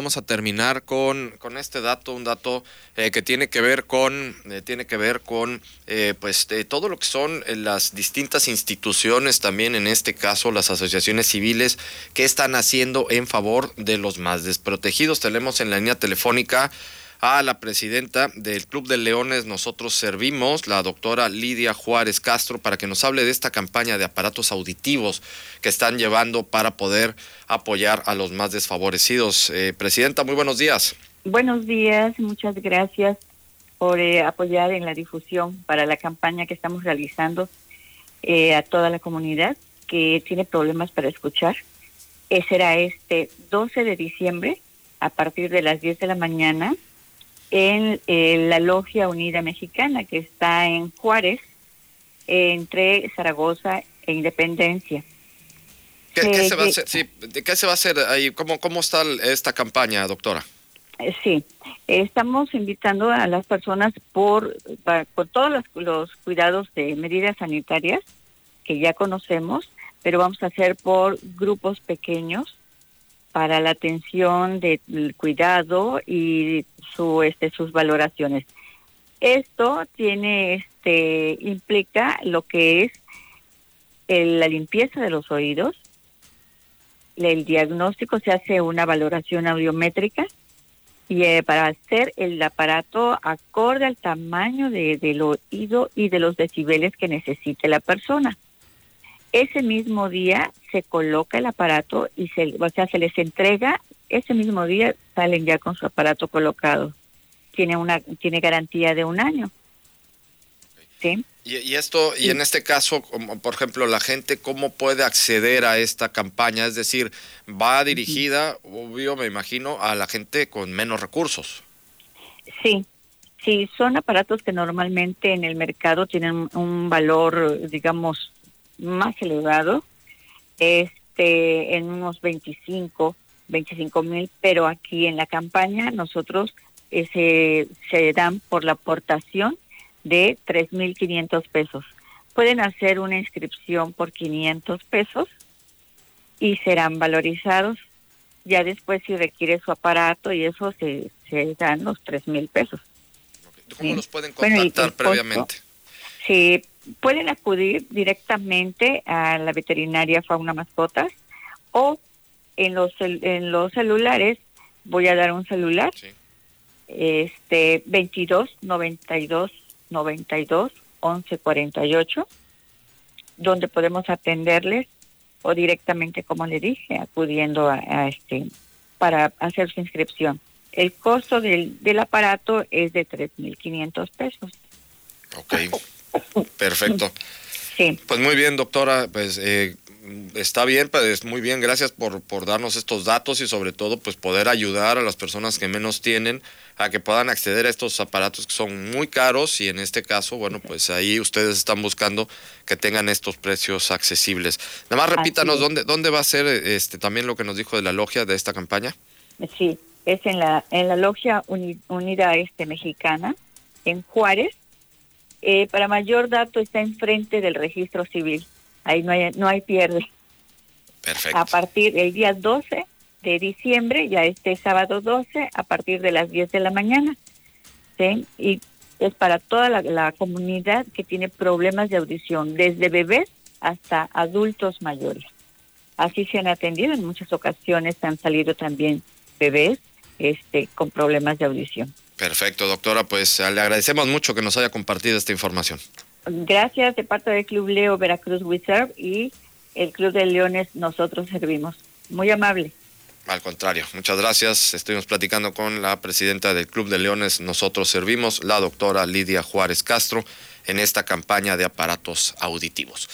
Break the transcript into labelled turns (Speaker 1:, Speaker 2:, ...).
Speaker 1: Vamos a terminar con, con este dato, un dato eh, que tiene que ver con, eh, tiene que ver con eh, pues todo lo que son las distintas instituciones, también en este caso las asociaciones civiles que están haciendo en favor de los más desprotegidos. Tenemos en la línea telefónica a la presidenta del Club de Leones Nosotros Servimos, la doctora Lidia Juárez Castro, para que nos hable de esta campaña de aparatos auditivos que están llevando para poder apoyar a los más desfavorecidos. Eh, presidenta, muy buenos días.
Speaker 2: Buenos días, muchas gracias por eh, apoyar en la difusión para la campaña que estamos realizando eh, a toda la comunidad que tiene problemas para escuchar. será este 12 de diciembre a partir de las 10 de la mañana en la Logia Unida Mexicana, que está en Juárez, entre Zaragoza e Independencia.
Speaker 1: ¿Qué, se, va a hacer, ¿Qué se va a hacer ahí? ¿Cómo, cómo está esta campaña, doctora?
Speaker 2: Eh, sí, estamos invitando a las personas por, por todos los, los, cuidados de medidas sanitarias que ya conocemos, pero vamos a hacer por grupos pequeños para la atención del cuidado y su, este, sus valoraciones. Esto tiene, este, implica lo que es la limpieza de los oídos, el diagnóstico se hace una valoración audiométrica y eh, para hacer el aparato acorde al tamaño de, del oído y de los decibeles que necesite la persona. Ese mismo día se coloca el aparato y se, o sea, se les entrega, ese mismo día salen ya con su aparato colocado. Tiene una tiene garantía de un año. ¿Sí?
Speaker 1: Y, esto, y en este caso, como por ejemplo, la gente, ¿cómo puede acceder a esta campaña? Es decir, va dirigida, obvio, me imagino, a la gente con menos recursos.
Speaker 2: Sí, sí, son aparatos que normalmente en el mercado tienen un valor, digamos, más elevado, este, en unos 25, 25 mil, pero aquí en la campaña nosotros eh, se, se dan por la aportación de 3.500 pesos. Pueden hacer una inscripción por 500 pesos y serán valorizados. Ya después si requiere su aparato y eso se, se dan los 3.000 pesos.
Speaker 1: ¿Cómo los pueden contactar previamente?
Speaker 2: Sí, pueden acudir directamente a la veterinaria Fauna Mascotas o en los en los celulares voy a dar un celular este 22 92 92 11 48 donde podemos atenderles o directamente como le dije acudiendo a, este para hacer su inscripción el costo del, del aparato es de 3.500 pesos.
Speaker 1: Ok. Perfecto. Sí. Pues muy bien, doctora, pues eh, está bien, pues muy bien, gracias por, por darnos estos datos y sobre todo pues poder ayudar a las personas que menos tienen a que puedan acceder a estos aparatos que son muy caros y en este caso, bueno, pues ahí ustedes están buscando que tengan estos precios accesibles. Nada más repítanos dónde dónde va a ser este también lo que nos dijo de la logia de esta campaña.
Speaker 2: Sí, es en la en la logia unida este mexicana en Juárez eh, para mayor dato está enfrente del registro civil. Ahí no hay, no hay pierde.
Speaker 1: Perfecto.
Speaker 2: A partir del día 12 de diciembre, ya este sábado 12, a partir de las 10 de la mañana. ¿sí? Y es para toda la, comunidad que tiene problemas de audición, desde bebés hasta adultos mayores. Así se han atendido, en muchas ocasiones han salido también bebés este, con problemas de audición.
Speaker 1: Perfecto, doctora. Pues le agradecemos mucho que nos haya compartido esta información.
Speaker 2: Gracias de parte del Club Leo Veracruz Serve y el Club de Leones Nosotros Servimos. Muy amable.
Speaker 1: Al contrario, muchas gracias. Estuvimos platicando con la presidenta del Club de Leones Nosotros Servimos, la doctora Lidia Juárez Castro, en esta campaña de aparatos auditivos.